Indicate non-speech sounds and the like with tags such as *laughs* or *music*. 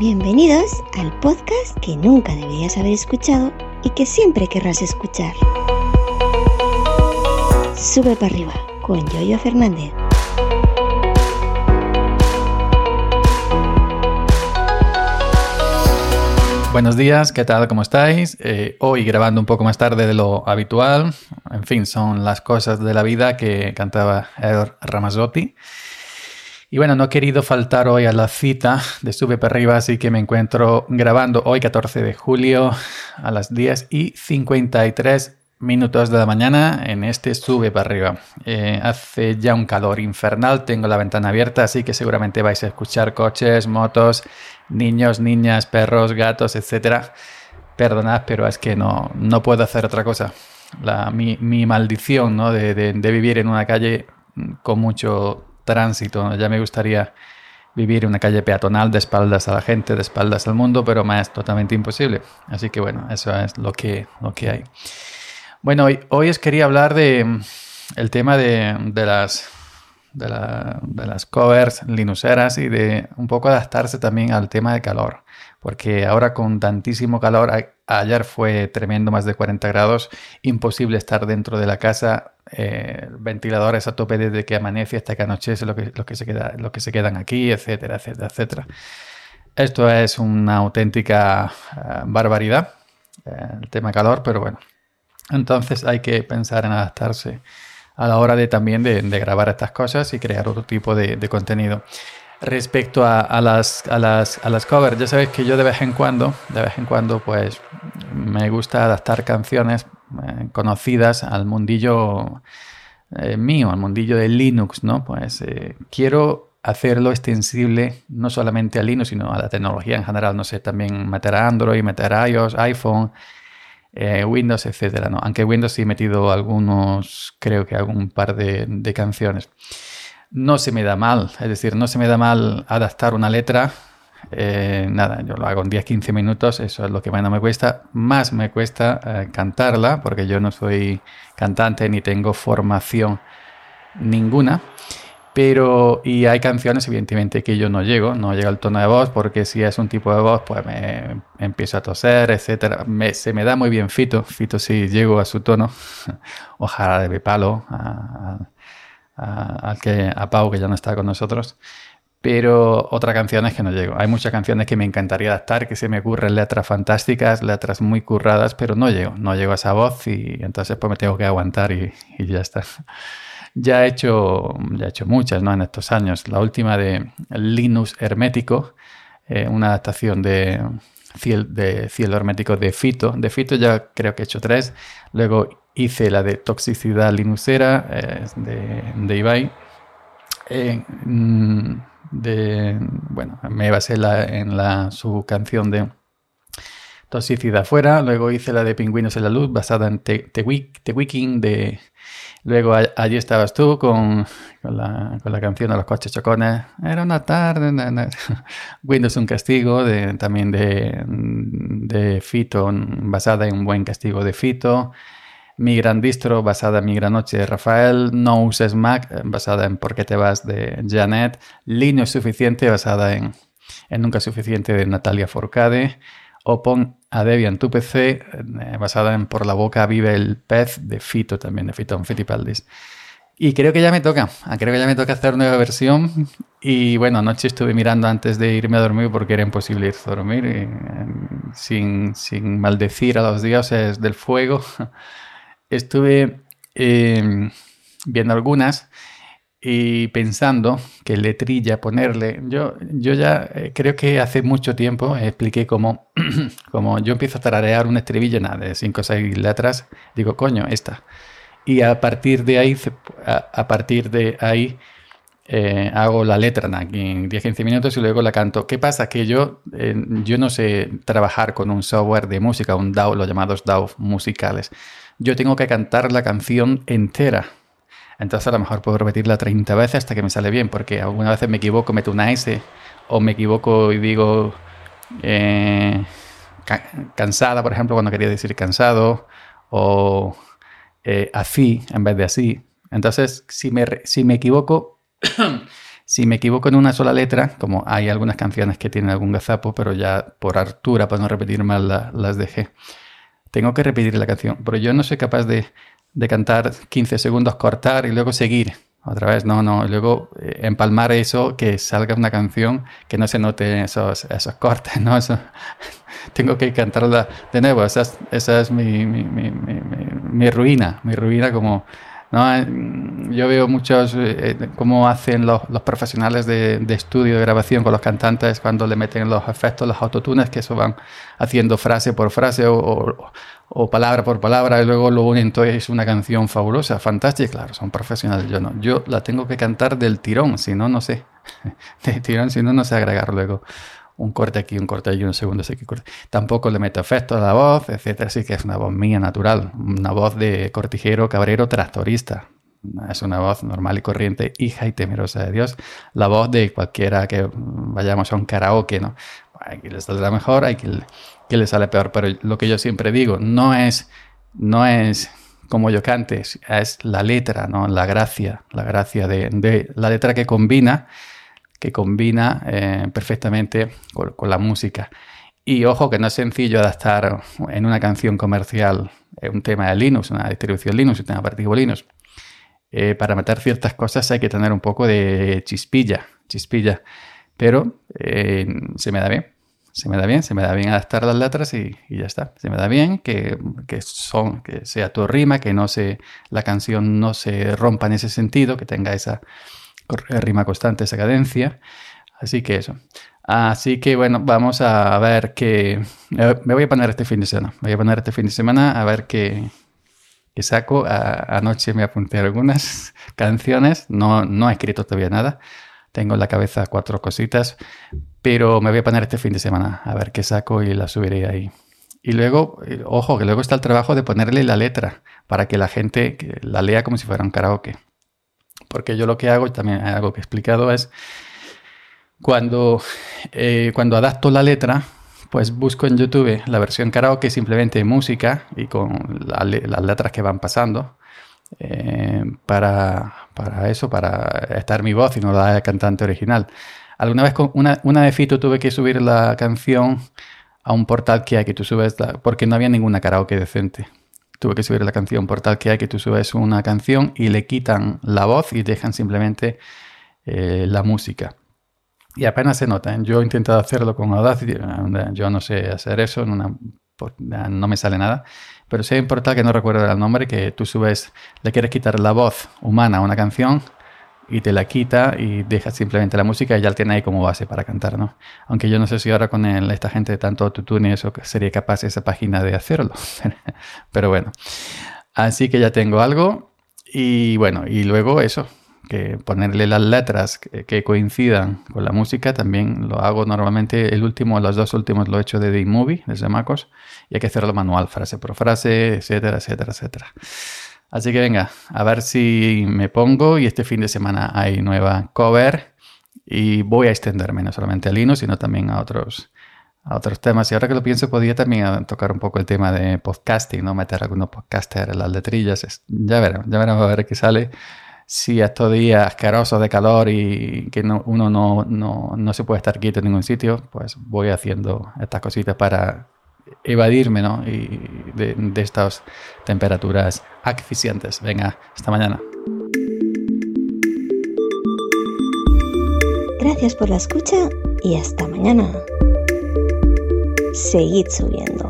Bienvenidos al podcast que nunca deberías haber escuchado y que siempre querrás escuchar. Sube para arriba con Yoyo Fernández. Buenos días, ¿qué tal? ¿Cómo estáis? Eh, hoy grabando un poco más tarde de lo habitual. En fin, son las cosas de la vida que cantaba Ed Ramazzotti. Y bueno, no he querido faltar hoy a la cita de Sube para arriba, así que me encuentro grabando hoy 14 de julio a las 10 y 53 minutos de la mañana en este Sube para arriba. Eh, hace ya un calor infernal, tengo la ventana abierta, así que seguramente vais a escuchar coches, motos, niños, niñas, perros, gatos, etc. Perdonad, pero es que no, no puedo hacer otra cosa. La, mi, maldición ¿no? de, de, de, vivir en una calle con mucho tránsito. Ya me gustaría vivir en una calle peatonal de espaldas a la gente, de espaldas al mundo, pero me es totalmente imposible. Así que bueno, eso es lo que, lo que hay. Bueno, hoy, hoy os quería hablar de el tema de, de las de, la, de, las covers linuseras y de un poco adaptarse también al tema de calor. Porque ahora con tantísimo calor, ayer fue tremendo, más de 40 grados, imposible estar dentro de la casa, eh, ventiladores a tope desde que amanece hasta que anochece, lo que, que, se, queda, lo que se quedan aquí, etcétera, etcétera, etcétera. Esto es una auténtica uh, barbaridad, eh, el tema calor, pero bueno. Entonces hay que pensar en adaptarse a la hora de también de, grabar estas cosas y crear otro tipo de contenido. Respecto a, las, a, las, a las covers, ya sabéis que yo de vez en cuando, de vez en cuando, pues me gusta adaptar canciones eh, conocidas al mundillo eh, mío, al mundillo de Linux, ¿no? Pues eh, quiero hacerlo extensible no solamente a Linux, sino a la tecnología en general, no sé, también meter a Android, meter a iOS, iPhone, Windows, etcétera, ¿no? Aunque Windows sí he metido algunos, creo que algún par de, canciones. No se me da mal, es decir, no se me da mal adaptar una letra. Eh, nada, yo lo hago en 10-15 minutos, eso es lo que menos me cuesta. Más me cuesta eh, cantarla, porque yo no soy cantante ni tengo formación ninguna. Pero, y hay canciones, evidentemente, que yo no llego, no llego al tono de voz, porque si es un tipo de voz, pues me, empiezo a toser. Me, se me da muy bien Fito, Fito sí llego a su tono, *laughs* ojalá de palo, a, que, a Pau, que ya no está con nosotros. Pero otras canciones que no llego. Hay muchas canciones que me encantaría adaptar, que se me ocurren letras fantásticas, letras muy curradas, pero no llego, no llego a esa voz y entonces pues me tengo que aguantar y, y ya está. Ya he hecho, ya he hecho muchas ¿no? en estos años. La última de Linux Hermético, eh, una adaptación de, de Cielo Hermético de Fito. De Fito ya creo que he hecho tres. Luego hice la de Toxicidad Linuxera eh, de, de, Ibai. Eh, de, bueno, me basé en la, su canción de Toxicidad Fuera. Luego hice la de Pingüinos en la Luz basada en The, The, de Luego allí estabas tú con, con, la, con, la, canción de los coches chocones. Era una tarde. *laughs* Windows un castigo de, también de, de Fito, basada en un buen castigo de Fito. Mi gran distro, basada en Mi gran noche de Rafael. No uses Mac, basada en Por qué te vas de Janet. Linux suficiente, basada en, en Nunca suficiente de Natalia Forcade o pon a Debian tu PC, eh, basada en Por la boca vive el pez de Fito también, de Fito Fittipaldis. Y creo que ya me toca, ah, creo que ya me toca hacer nueva versión. Y bueno, anoche estuve mirando antes de irme a dormir porque era imposible ir a dormir y, eh, sin, sin, maldecir a los dioses del fuego. *laughs* Estuve eh, viendo algunas y pensando qué letrilla ponerle. Yo, yo ya eh, creo que hace mucho tiempo expliqué cómo, *clears throat* como yo empiezo a tararear un estribillo nada, de 5 o 6 letras, digo, coño, esta. Y a partir de ahí, a, partir de ahí eh, hago la letra en 10-15 minutos y luego la canto. ¿Qué pasa? Que yo, eh, yo no sé trabajar con un software de música, un DAW, los llamados DAW musicales. Yo tengo que cantar la canción entera entonces a lo mejor puedo repetirla 30 veces hasta que me sale bien, porque algunas veces me equivoco, meto una S, o me equivoco y digo eh, ca cansada, por ejemplo, cuando quería decir cansado, o eh, así en vez de así. Entonces, si me, si me equivoco, *coughs* Si me equivoco en una sola letra, como hay algunas canciones que tienen algún gazapo, pero ya por altura, para no repetir mal, las dejé. Tengo que repetir la canción, pero yo no soy capaz de, de cantar 15 segundos, cortar y luego seguir. Otra vez, no, no. luego eh, empalmar eso, que salga una canción que no se note esos, esos cortes, ¿no? Eso, *laughs* tengo que cantarla de nuevo. Esa es, esa es mi, mi, mi, mi, ruina, mi ruina como... ¿no? Eh, yo veo muchos, eh, cómo hacen los, los profesionales de, de, estudio, de grabación con los cantantes cuando le meten los efectos, los autotunes, que eso van haciendo frase por frase o, o palabra por palabra y luego lo unen todo es una canción fabulosa, fantástica, claro, son profesionales, yo no, yo la tengo que cantar del tirón, si no, no sé, *laughs* del tirón, si no, no sé agregar luego un corte aquí, un corte allí, un segundo así que corte. Tampoco le meto efectos a la voz, etcétera, así que es una voz mía natural, una voz de cortijero, cabrero, tractorista. Es una voz normal y corriente, hija y temerosa de Dios. La voz de cualquiera que vayamos a un karaoke, ¿no? Hay que le saldrá mejor, hay que que le sale peor. Pero lo que yo siempre digo, no es, no es como yo cante, es la letra, ¿no? La gracia, la gracia de, la letra que combina, que combina eh, perfectamente con, la música. Y ojo que no es sencillo adaptar en una canción comercial eh, un tema de Linux, una distribución Linux, un tema operativo Linux. Eh, para meter ciertas cosas hay que tener un poco de chispilla, chispilla. Pero se me da bien se me da bien, se me da bien adaptar las letras y, ya está. Se me da bien que, son, que sea tu rima, que no se, la canción no se rompa en ese sentido, que tenga esa rima constante, esa cadencia. Así que eso. Así que bueno, vamos a ver qué. Me voy a poner este fin de semana. Me voy a poner este fin de semana a ver qué, qué saco. anoche me apunté algunas *laughs* canciones. No, no he escrito todavía nada. Tengo en la cabeza cuatro cositas, pero me voy a poner este fin de semana a ver qué saco y la subiré ahí. Y luego, eh, ojo, que luego está el trabajo de ponerle la letra para que la gente la lea como si fuera un karaoke. Porque yo lo que hago, también algo que he explicado, es cuando, eh, cuando adapto la letra, pues busco en YouTube la versión karaoke simplemente música y con las letras que van pasando. Eh, para, para, eso, para estar mi voz y no la cantante original. Alguna vez, con una, una Fito tuve que subir la canción a un portal que hay que tú subes, porque no había ninguna karaoke decente. Tuve que subir la canción portal que hay que tú subes una canción y le quitan la voz y dejan simplemente eh, la música. Y apenas se nota. ¿eh? Yo he intentado hacerlo con Audacity, yo no sé hacer eso, no me sale nada. Pero sí importa que no recuerdo el nombre, que tú subes, le quieres quitar la voz humana a una canción y te la quita y dejas simplemente la música y ya la tiene ahí como base para cantar, ¿no? Aunque yo no sé si ahora con esta gente de tanto autotune eso sería capaz esa página de hacerlo. *laughs* Pero bueno, así que ya tengo algo y bueno, y luego eso, que ponerle las letras que, coincidan con la música, también lo hago normalmente, el último, los dos últimos lo he hecho de movie desde MacOS, y hay que hacerlo manual, frase por frase, etcétera, etcétera, etcétera. Así que venga, a ver si me pongo y este fin de semana hay nueva cover y voy a extenderme no solamente a Linux, sino también a otros, a otros temas. Y ahora que lo pienso, podría también tocar un poco el tema de podcasting, ¿no? Meter algunos podcasters en las letrillas. Ya veremos, ya veremos a ver qué sale si estos días asquerosos de calor y que uno no, se puede estar quieto en ningún sitio, pues voy haciendo estas cositas para evadirme ¿no? y de, de estas temperaturas asfixiantes. Venga, hasta mañana. Gracias por la escucha y hasta mañana. Seguid subiendo.